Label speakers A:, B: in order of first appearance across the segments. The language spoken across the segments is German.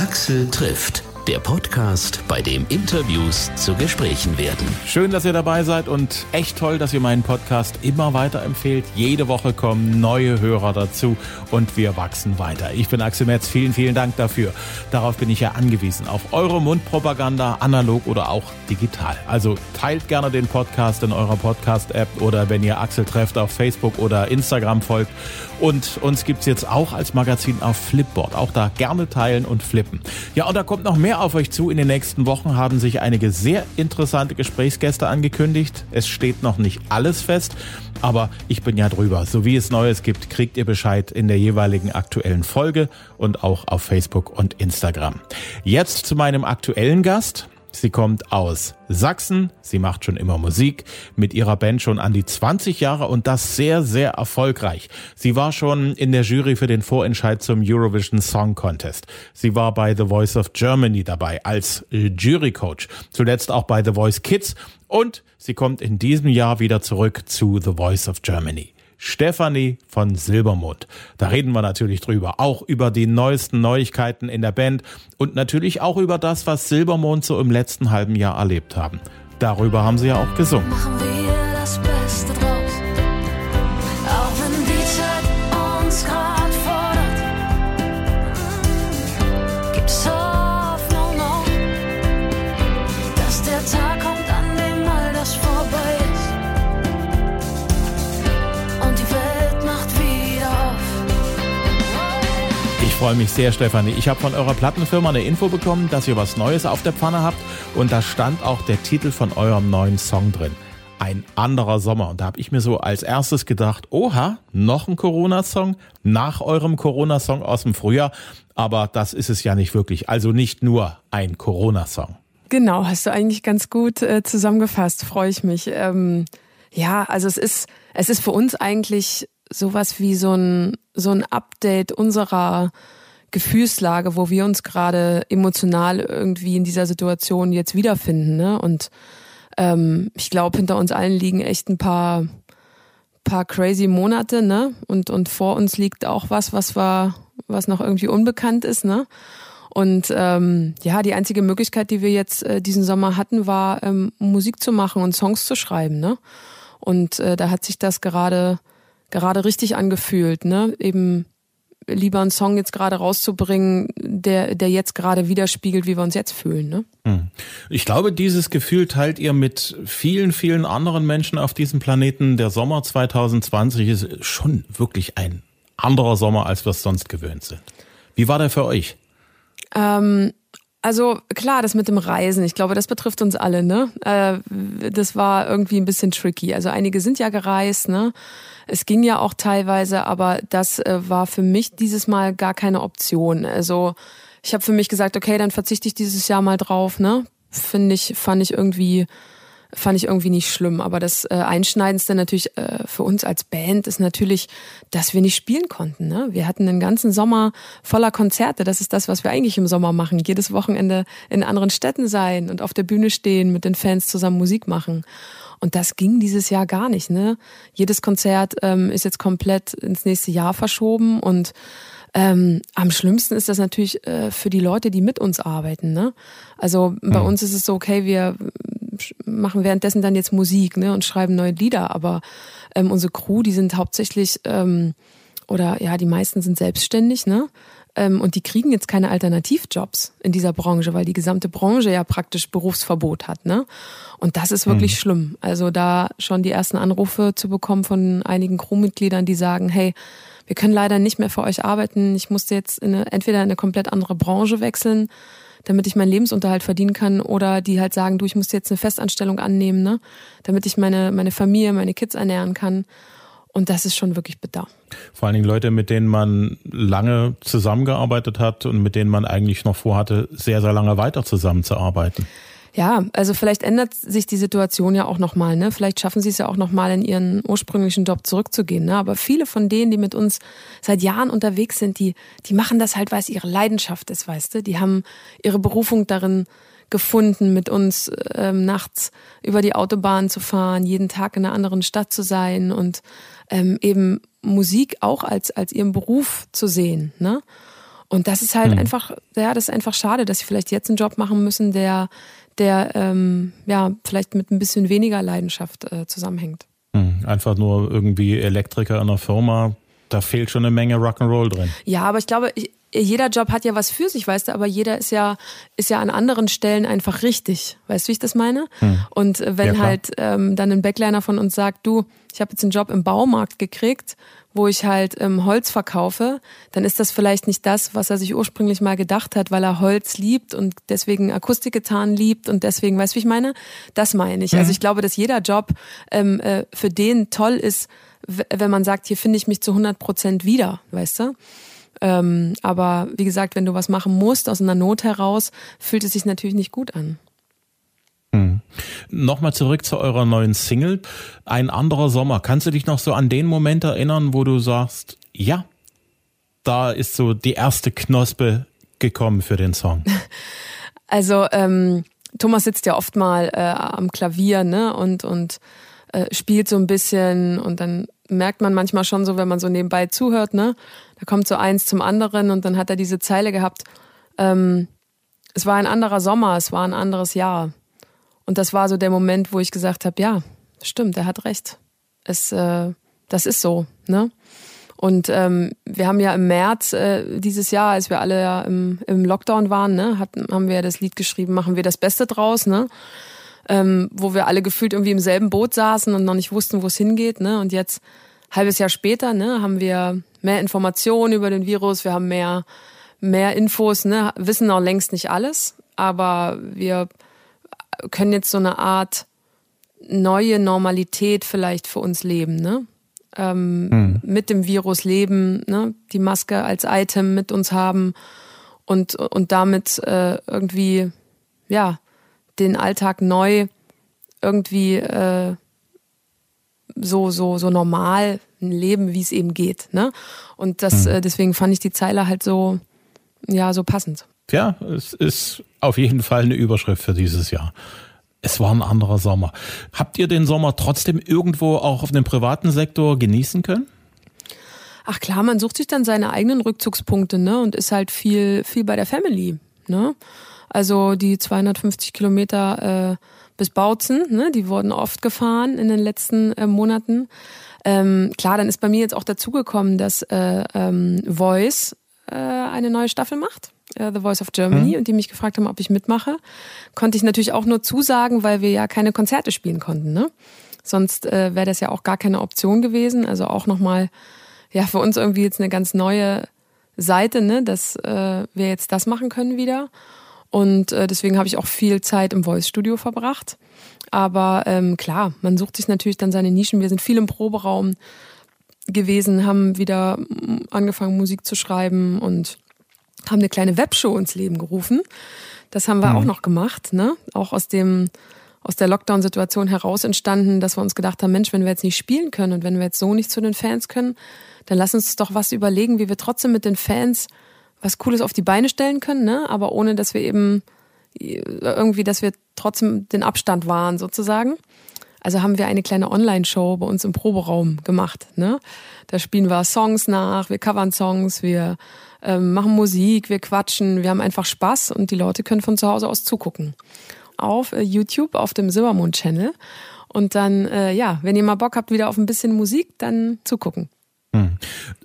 A: Axel trifft der Podcast, bei dem Interviews zu Gesprächen werden.
B: Schön, dass ihr dabei seid und echt toll, dass ihr meinen Podcast immer weiter empfehlt. Jede Woche kommen neue Hörer dazu und wir wachsen weiter. Ich bin Axel Metz, vielen, vielen Dank dafür. Darauf bin ich ja angewiesen, auf eure Mundpropaganda, analog oder auch digital. Also teilt gerne den Podcast in eurer Podcast-App oder wenn ihr Axel trefft auf Facebook oder Instagram folgt. Und uns gibt es jetzt auch als Magazin auf Flipboard. Auch da gerne teilen und flippen. Ja, und da kommt noch mehr auf euch zu. In den nächsten Wochen haben sich einige sehr interessante Gesprächsgäste angekündigt. Es steht noch nicht alles fest, aber ich bin ja drüber. So wie es Neues gibt, kriegt ihr Bescheid in der jeweiligen aktuellen Folge und auch auf Facebook und Instagram. Jetzt zu meinem aktuellen Gast. Sie kommt aus Sachsen, sie macht schon immer Musik, mit ihrer Band schon an die 20 Jahre und das sehr, sehr erfolgreich. Sie war schon in der Jury für den Vorentscheid zum Eurovision Song Contest. Sie war bei The Voice of Germany dabei als Jurycoach, zuletzt auch bei The Voice Kids und sie kommt in diesem Jahr wieder zurück zu The Voice of Germany. Stefanie von Silbermond. Da reden wir natürlich drüber. Auch über die neuesten Neuigkeiten in der Band und natürlich auch über das, was Silbermond so im letzten halben Jahr erlebt haben. Darüber haben sie ja auch gesungen.
C: Machen wir das Beste
B: freue mich sehr, Stefanie. Ich habe von eurer Plattenfirma eine Info bekommen, dass ihr was Neues auf der Pfanne habt. Und da stand auch der Titel von eurem neuen Song drin. Ein anderer Sommer. Und da habe ich mir so als erstes gedacht, oha, noch ein Corona-Song nach eurem Corona-Song aus dem Frühjahr. Aber das ist es ja nicht wirklich. Also nicht nur ein Corona-Song.
D: Genau, hast du eigentlich ganz gut äh, zusammengefasst. Freue ich mich. Ähm, ja, also es ist, es ist für uns eigentlich sowas wie so ein, so ein Update unserer Gefühlslage, wo wir uns gerade emotional irgendwie in dieser Situation jetzt wiederfinden. Ne? Und ähm, ich glaube, hinter uns allen liegen echt ein paar, paar crazy Monate, ne? Und, und vor uns liegt auch was, was war, was noch irgendwie unbekannt ist, ne? Und ähm, ja, die einzige Möglichkeit, die wir jetzt äh, diesen Sommer hatten, war ähm, Musik zu machen und Songs zu schreiben, ne? Und äh, da hat sich das gerade gerade richtig angefühlt, ne? Eben lieber einen Song jetzt gerade rauszubringen, der, der jetzt gerade widerspiegelt, wie wir uns jetzt fühlen. Ne? Hm.
B: Ich glaube, dieses Gefühl teilt ihr mit vielen, vielen anderen Menschen auf diesem Planeten. Der Sommer 2020 ist schon wirklich ein anderer Sommer, als wir es sonst gewöhnt sind. Wie war der für euch?
D: Ähm, also klar, das mit dem Reisen, ich glaube, das betrifft uns alle, ne? Äh, das war irgendwie ein bisschen tricky. Also einige sind ja gereist, ne? Es ging ja auch teilweise, aber das äh, war für mich dieses Mal gar keine Option. Also ich habe für mich gesagt, okay, dann verzichte ich dieses Jahr mal drauf, ne? Finde ich, fand ich irgendwie fand ich irgendwie nicht schlimm. Aber das äh, Einschneidendste natürlich äh, für uns als Band ist natürlich, dass wir nicht spielen konnten. Ne? Wir hatten den ganzen Sommer voller Konzerte. Das ist das, was wir eigentlich im Sommer machen. Jedes Wochenende in anderen Städten sein und auf der Bühne stehen, mit den Fans zusammen Musik machen. Und das ging dieses Jahr gar nicht. Ne? Jedes Konzert ähm, ist jetzt komplett ins nächste Jahr verschoben und ähm, am schlimmsten ist das natürlich äh, für die Leute, die mit uns arbeiten. Ne? Also bei mhm. uns ist es so, okay, wir machen währenddessen dann jetzt Musik ne, und schreiben neue Lieder, aber ähm, unsere Crew, die sind hauptsächlich ähm, oder ja, die meisten sind selbstständig, ne? Ähm, und die kriegen jetzt keine Alternativjobs in dieser Branche, weil die gesamte Branche ja praktisch Berufsverbot hat, ne? Und das ist wirklich mhm. schlimm. Also da schon die ersten Anrufe zu bekommen von einigen Crewmitgliedern, die sagen, hey, wir können leider nicht mehr für euch arbeiten. Ich musste jetzt in eine, entweder in eine komplett andere Branche wechseln damit ich meinen Lebensunterhalt verdienen kann oder die halt sagen, du, ich muss jetzt eine Festanstellung annehmen, ne, damit ich meine, meine Familie, meine Kids ernähren kann. Und das ist schon wirklich bitter.
B: Vor allen Dingen Leute, mit denen man lange zusammengearbeitet hat und mit denen man eigentlich noch vorhatte, sehr, sehr lange weiter zusammenzuarbeiten.
D: Ja, also vielleicht ändert sich die Situation ja auch nochmal, ne? Vielleicht schaffen sie es ja auch nochmal in ihren ursprünglichen Job zurückzugehen, ne? Aber viele von denen, die mit uns seit Jahren unterwegs sind, die, die machen das halt, weil es ihre Leidenschaft ist, weißt du? Die haben ihre Berufung darin gefunden, mit uns ähm, nachts über die Autobahn zu fahren, jeden Tag in einer anderen Stadt zu sein und ähm, eben Musik auch als, als ihren Beruf zu sehen, ne? Und das ist halt mhm. einfach, ja, das ist einfach schade, dass sie vielleicht jetzt einen Job machen müssen, der, der ähm, ja vielleicht mit ein bisschen weniger Leidenschaft äh, zusammenhängt.
B: Mhm. Einfach nur irgendwie Elektriker in einer Firma, da fehlt schon eine Menge Rock'n'Roll drin.
D: Ja, aber ich glaube, jeder Job hat ja was für sich, weißt du, aber jeder ist ja, ist ja an anderen Stellen einfach richtig. Weißt du, wie ich das meine? Hm. Und wenn ja, halt ähm, dann ein Backliner von uns sagt, du, ich habe jetzt einen Job im Baumarkt gekriegt, wo ich halt ähm, Holz verkaufe, dann ist das vielleicht nicht das, was er sich ursprünglich mal gedacht hat, weil er Holz liebt und deswegen Akustikgitarren liebt und deswegen, weißt du, wie ich meine? Das meine ich. Also mhm. Also ich glaube, dass jeder Job ähm, äh, für den toll ist, wenn man sagt, hier finde ich mich zu 100 Prozent wieder, weißt du? Ähm, aber wie gesagt, wenn du was machen musst aus einer Not heraus, fühlt es sich natürlich nicht gut an.
B: Hm. Nochmal zurück zu eurer neuen Single. Ein anderer Sommer. Kannst du dich noch so an den Moment erinnern, wo du sagst, ja, da ist so die erste Knospe gekommen für den Song?
D: Also ähm, Thomas sitzt ja oft mal äh, am Klavier ne und und äh, spielt so ein bisschen und dann merkt man manchmal schon so, wenn man so nebenbei zuhört, ne, da kommt so eins zum anderen und dann hat er diese Zeile gehabt. Ähm, es war ein anderer Sommer, es war ein anderes Jahr. Und das war so der Moment, wo ich gesagt habe, ja, stimmt, er hat recht. Es, äh, das ist so, ne? Und ähm, wir haben ja im März äh, dieses Jahr, als wir alle ja im, im Lockdown waren, ne, hatten, haben wir ja das Lied geschrieben, machen wir das Beste draus, ne? Ähm, wo wir alle gefühlt irgendwie im selben Boot saßen und noch nicht wussten, wo es hingeht, ne? Und jetzt halbes Jahr später, ne, haben wir mehr Informationen über den Virus, wir haben mehr mehr Infos, ne, wissen noch längst nicht alles, aber wir können jetzt so eine Art neue Normalität vielleicht für uns leben, ne? Ähm, hm. Mit dem Virus leben, ne? Die Maske als Item mit uns haben und, und damit äh, irgendwie, ja, den Alltag neu irgendwie äh, so, so, so normal leben, wie es eben geht, ne? Und das, hm. äh, deswegen fand ich die Zeile halt so, ja, so passend.
B: Ja, es ist auf jeden Fall eine Überschrift für dieses Jahr. Es war ein anderer Sommer. Habt ihr den Sommer trotzdem irgendwo auch auf dem privaten Sektor genießen können?
D: Ach klar, man sucht sich dann seine eigenen Rückzugspunkte, ne? Und ist halt viel, viel bei der Family, ne? Also die 250 Kilometer äh, bis Bautzen, ne? Die wurden oft gefahren in den letzten äh, Monaten. Ähm, klar, dann ist bei mir jetzt auch dazugekommen, dass äh, ähm, Voice äh, eine neue Staffel macht. Äh, The Voice of Germany, mhm. und die mich gefragt haben, ob ich mitmache, konnte ich natürlich auch nur zusagen, weil wir ja keine Konzerte spielen konnten. Ne? Sonst äh, wäre das ja auch gar keine Option gewesen. Also auch nochmal, ja, für uns irgendwie jetzt eine ganz neue Seite, ne, dass äh, wir jetzt das machen können wieder. Und äh, deswegen habe ich auch viel Zeit im Voice-Studio verbracht. Aber ähm, klar, man sucht sich natürlich dann seine Nischen. Wir sind viel im Proberaum gewesen, haben wieder angefangen, Musik zu schreiben und haben eine kleine Webshow ins Leben gerufen. Das haben wir mhm. auch noch gemacht, ne? Auch aus dem aus der Lockdown-Situation heraus entstanden, dass wir uns gedacht haben, Mensch, wenn wir jetzt nicht spielen können und wenn wir jetzt so nicht zu den Fans können, dann lass uns doch was überlegen, wie wir trotzdem mit den Fans was Cooles auf die Beine stellen können, ne? Aber ohne, dass wir eben irgendwie, dass wir trotzdem den Abstand wahren, sozusagen. Also haben wir eine kleine Online-Show bei uns im Proberaum gemacht. Ne? Da spielen wir Songs nach, wir covern Songs, wir ähm, machen Musik, wir quatschen, wir haben einfach Spaß und die Leute können von zu Hause aus zugucken. Auf äh, YouTube, auf dem Silbermond-Channel. Und dann, äh, ja, wenn ihr mal Bock habt wieder auf ein bisschen Musik, dann zugucken.
B: Hm.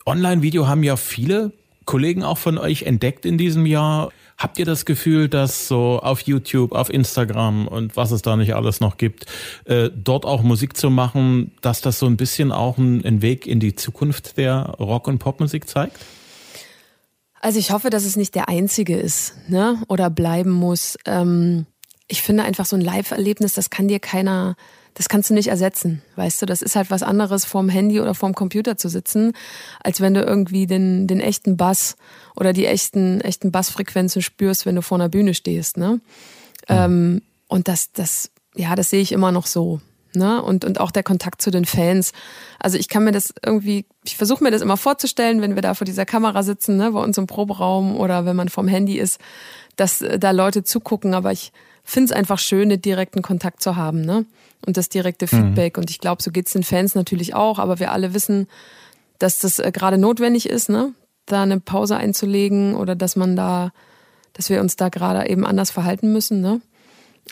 B: Online-Video haben ja viele Kollegen auch von euch entdeckt in diesem Jahr. Habt ihr das Gefühl, dass so auf YouTube, auf Instagram und was es da nicht alles noch gibt, äh, dort auch Musik zu machen, dass das so ein bisschen auch ein, Weg in die Zukunft der Rock- und Popmusik zeigt?
D: Also ich hoffe, dass es nicht der einzige ist, ne? Oder bleiben muss. Ähm, ich finde einfach so ein Live-Erlebnis, das kann dir keiner, das kannst du nicht ersetzen. Weißt du, das ist halt was anderes, vorm Handy oder vorm Computer zu sitzen, als wenn du irgendwie den, den echten Bass oder die echten, echten Bassfrequenzen spürst, wenn du vor einer Bühne stehst. Ne? Mhm. Ähm, und das, das, ja, das sehe ich immer noch so. Ne? Und, und auch der Kontakt zu den Fans. Also ich kann mir das irgendwie, ich versuche mir das immer vorzustellen, wenn wir da vor dieser Kamera sitzen, ne, bei uns im Proberaum oder wenn man vorm Handy ist, dass äh, da Leute zugucken, aber ich finde es einfach schön, den direkten Kontakt zu haben, ne? Und das direkte Feedback. Mhm. Und ich glaube, so geht's den Fans natürlich auch, aber wir alle wissen, dass das äh, gerade notwendig ist, ne? da eine Pause einzulegen oder dass man da, dass wir uns da gerade eben anders verhalten müssen. Ne?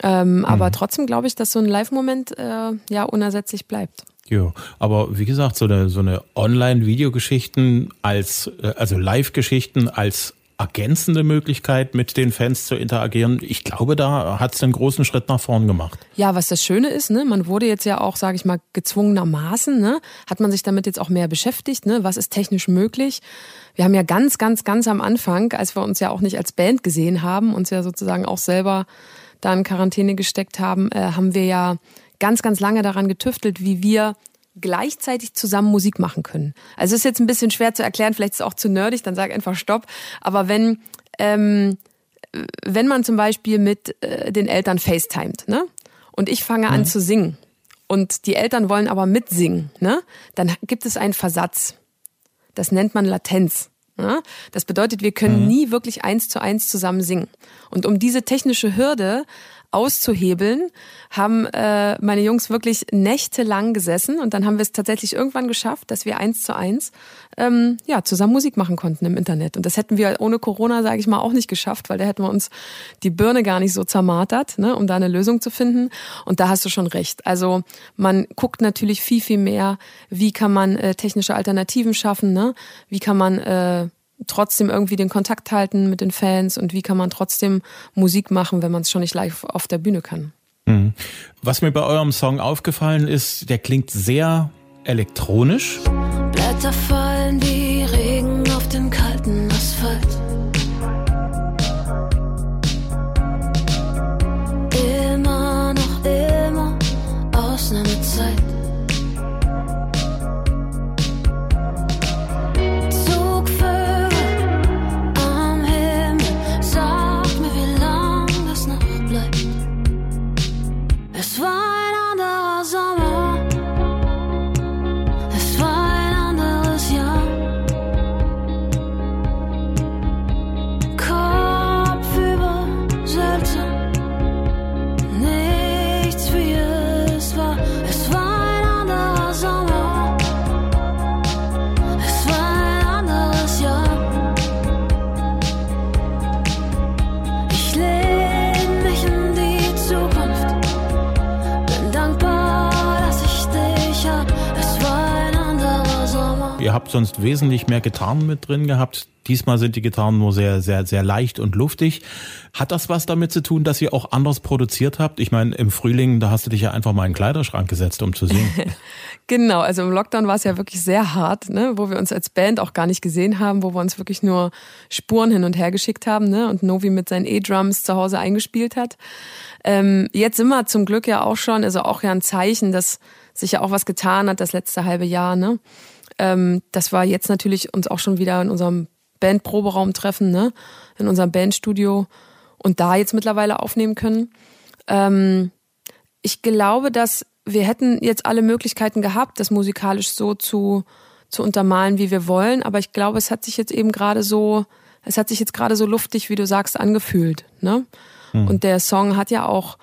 D: Ähm, mhm. Aber trotzdem glaube ich, dass so ein Live-Moment äh, ja unersetzlich bleibt.
B: Ja, aber wie gesagt, so eine, so eine Online-Videogeschichten als, äh, also Live-Geschichten als ergänzende Möglichkeit, mit den Fans zu interagieren. Ich glaube, da hat es einen großen Schritt nach vorn gemacht.
D: Ja, was das Schöne ist, ne, man wurde jetzt ja auch, sage ich mal, gezwungenermaßen, ne, hat man sich damit jetzt auch mehr beschäftigt, ne, was ist technisch möglich. Wir haben ja ganz, ganz, ganz am Anfang, als wir uns ja auch nicht als Band gesehen haben, uns ja sozusagen auch selber da in Quarantäne gesteckt haben, äh, haben wir ja ganz, ganz lange daran getüftelt, wie wir gleichzeitig zusammen Musik machen können. Also es ist jetzt ein bisschen schwer zu erklären, vielleicht ist es auch zu nerdig, dann sag einfach Stopp. Aber wenn, ähm, wenn man zum Beispiel mit äh, den Eltern FaceTimet, ne? Und ich fange an mhm. zu singen und die Eltern wollen aber mitsingen, ne? Dann gibt es einen Versatz. Das nennt man Latenz. Ne? Das bedeutet, wir können mhm. nie wirklich eins zu eins zusammen singen. Und um diese technische Hürde auszuhebeln, haben äh, meine Jungs wirklich nächtelang gesessen und dann haben wir es tatsächlich irgendwann geschafft, dass wir eins zu eins ähm, ja zusammen Musik machen konnten im Internet. Und das hätten wir ohne Corona, sage ich mal, auch nicht geschafft, weil da hätten wir uns die Birne gar nicht so zermartert, ne, um da eine Lösung zu finden. Und da hast du schon recht. Also man guckt natürlich viel viel mehr, wie kann man äh, technische Alternativen schaffen, ne? Wie kann man äh, trotzdem irgendwie den Kontakt halten mit den Fans und wie kann man trotzdem Musik machen, wenn man es schon nicht live auf der Bühne kann.
B: Mhm. Was mir bei eurem Song aufgefallen ist, der klingt sehr elektronisch.
C: Blätter fallen wie
B: Ihr habt sonst wesentlich mehr Gitarren mit drin gehabt. Diesmal sind die Gitarren nur sehr, sehr, sehr leicht und luftig. Hat das was damit zu tun, dass ihr auch anders produziert habt? Ich meine, im Frühling, da hast du dich ja einfach mal in den Kleiderschrank gesetzt, um zu singen.
D: genau, also im Lockdown war es ja wirklich sehr hart, ne? wo wir uns als Band auch gar nicht gesehen haben, wo wir uns wirklich nur Spuren hin und her geschickt haben ne? und Novi mit seinen E-Drums zu Hause eingespielt hat. Ähm, jetzt sind wir zum Glück ja auch schon, also auch ja ein Zeichen, dass sich ja auch was getan hat das letzte halbe Jahr. Ne? Ähm, das war jetzt natürlich uns auch schon wieder in unserem Bandproberaum treffen, ne? in unserem Bandstudio und da jetzt mittlerweile aufnehmen können. Ähm, ich glaube, dass wir hätten jetzt alle Möglichkeiten gehabt, das musikalisch so zu, zu untermalen, wie wir wollen, aber ich glaube, es hat sich jetzt eben gerade so, es hat sich jetzt gerade so luftig, wie du sagst, angefühlt. Ne? Mhm. Und der Song hat ja auch,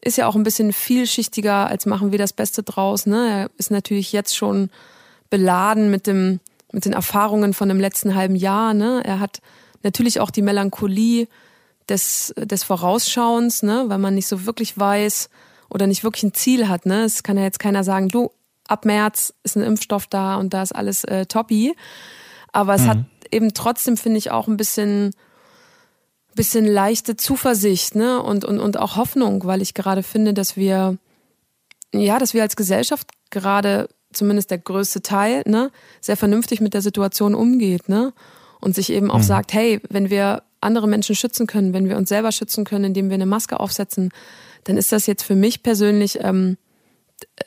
D: ist ja auch ein bisschen vielschichtiger, als machen wir das Beste draus. Ne? Er ist natürlich jetzt schon beladen mit dem, mit den Erfahrungen von dem letzten halben Jahr. Ne? Er hat natürlich auch die Melancholie des, des Vorausschauens, ne? weil man nicht so wirklich weiß oder nicht wirklich ein Ziel hat. Ne? Es kann ja jetzt keiner sagen, du, ab März ist ein Impfstoff da und da ist alles äh, toppi. Aber es mhm. hat eben trotzdem, finde ich, auch ein bisschen, bisschen leichte Zuversicht ne? und, und, und auch Hoffnung, weil ich gerade finde, dass wir, ja, dass wir als Gesellschaft gerade zumindest der größte Teil, ne, sehr vernünftig mit der Situation umgeht, ne? Und sich eben auch mhm. sagt, hey, wenn wir andere Menschen schützen können, wenn wir uns selber schützen können, indem wir eine Maske aufsetzen, dann ist das jetzt für mich persönlich ähm,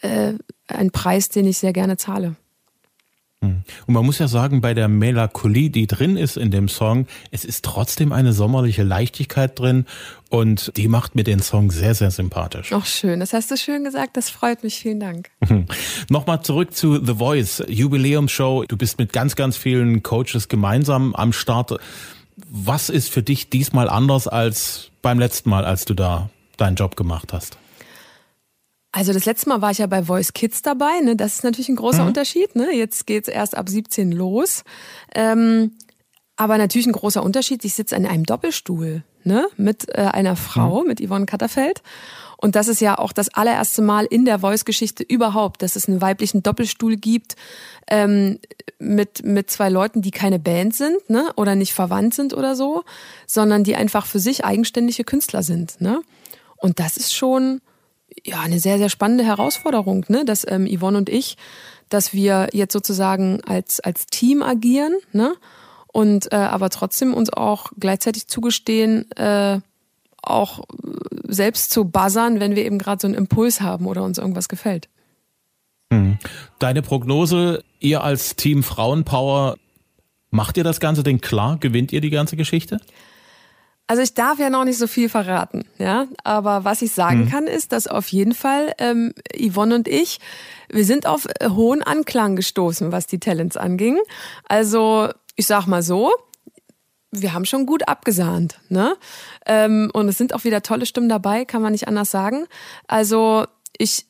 D: äh, ein Preis, den ich sehr gerne zahle.
B: Hm. Und man muss ja sagen, bei der Melancholie, die drin ist in dem Song, es ist trotzdem eine sommerliche Leichtigkeit drin und die macht mir den Song sehr, sehr sympathisch.
D: Ach schön, das hast du schön gesagt, das freut mich, vielen Dank.
B: Nochmal zurück zu The Voice, Jubiläumsshow. Du bist mit ganz, ganz vielen Coaches gemeinsam am Start. Was ist für dich diesmal anders als beim letzten Mal, als du da deinen Job gemacht hast?
D: Also das letzte Mal war ich ja bei Voice Kids dabei, ne? Das ist natürlich ein großer mhm. Unterschied. Ne? Jetzt geht's erst ab 17 los. Ähm, Aber natürlich ein großer Unterschied. Ich sitze in einem Doppelstuhl ne? mit äh, einer Frau, mhm. mit Yvonne Katterfeld. Und das ist ja auch das allererste Mal in der Voice-Geschichte überhaupt, dass es einen weiblichen Doppelstuhl gibt ähm, mit, mit zwei Leuten, die keine Band sind ne? oder nicht verwandt sind oder so, sondern die einfach für sich eigenständige Künstler sind. Ne? Und das ist schon ja eine sehr, sehr spannende Herausforderung, ne? dass ähm, Yvonne und ich, dass wir jetzt sozusagen als, als Team agieren, ne? Und äh, aber trotzdem uns auch gleichzeitig zugestehen, äh, auch selbst zu buzzern, wenn wir eben gerade so einen Impuls haben oder uns irgendwas gefällt.
B: Mhm. Deine Prognose, ihr als Team Frauenpower, macht ihr das ganze Ding klar? Gewinnt ihr die ganze Geschichte?
D: Also ich darf ja noch nicht so viel verraten, ja. Aber was ich sagen mhm. kann, ist, dass auf jeden Fall ähm, Yvonne und ich, wir sind auf äh, hohen Anklang gestoßen, was die Talents anging. Also ich sag mal so, wir haben schon gut abgesahnt, ne? Ähm, und es sind auch wieder tolle Stimmen dabei, kann man nicht anders sagen. Also ich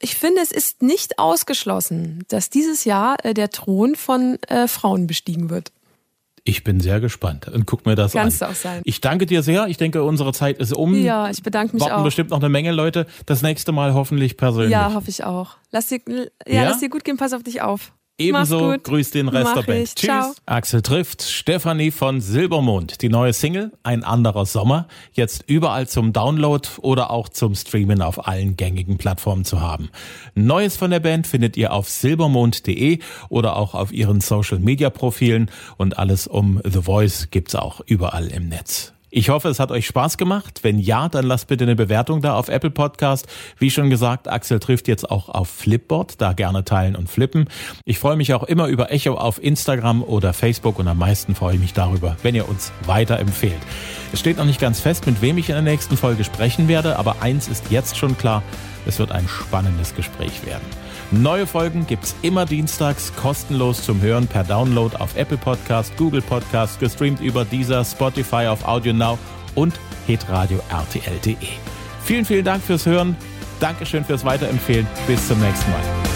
D: ich finde, es ist nicht ausgeschlossen, dass dieses Jahr äh, der Thron von äh, Frauen bestiegen wird.
B: Ich bin sehr gespannt und guck mir das
D: Kannst
B: an.
D: Du auch sein.
B: Ich danke dir sehr. Ich denke, unsere Zeit ist um.
D: Ja, ich bedanke mich
B: Warten
D: auch.
B: bestimmt noch eine Menge Leute. Das nächste Mal hoffentlich persönlich.
D: Ja, hoffe ich auch. Lass dir, ja, ja? lass dir gut gehen. Pass auf dich auf.
B: Ebenso grüßt den Rest
D: Mach
B: der Band.
D: Ich. Tschüss. Ciao.
B: Axel trifft Stefanie von Silbermond. Die neue Single Ein anderer Sommer. Jetzt überall zum Download oder auch zum Streamen auf allen gängigen Plattformen zu haben. Neues von der Band findet ihr auf silbermond.de oder auch auf ihren Social Media Profilen und alles um The Voice gibt's auch überall im Netz. Ich hoffe, es hat euch Spaß gemacht. Wenn ja, dann lasst bitte eine Bewertung da auf Apple Podcast. Wie schon gesagt, Axel trifft jetzt auch auf Flipboard. Da gerne teilen und flippen. Ich freue mich auch immer über Echo auf Instagram oder Facebook und am meisten freue ich mich darüber, wenn ihr uns weiterempfehlt. Es steht noch nicht ganz fest, mit wem ich in der nächsten Folge sprechen werde, aber eins ist jetzt schon klar. Es wird ein spannendes Gespräch werden. Neue Folgen gibt's immer dienstags kostenlos zum Hören per Download auf Apple Podcast, Google Podcast, gestreamt über dieser Spotify auf Audio Now und hitradio rtl.de. Vielen, vielen Dank fürs Hören. Dankeschön fürs Weiterempfehlen. Bis zum nächsten Mal.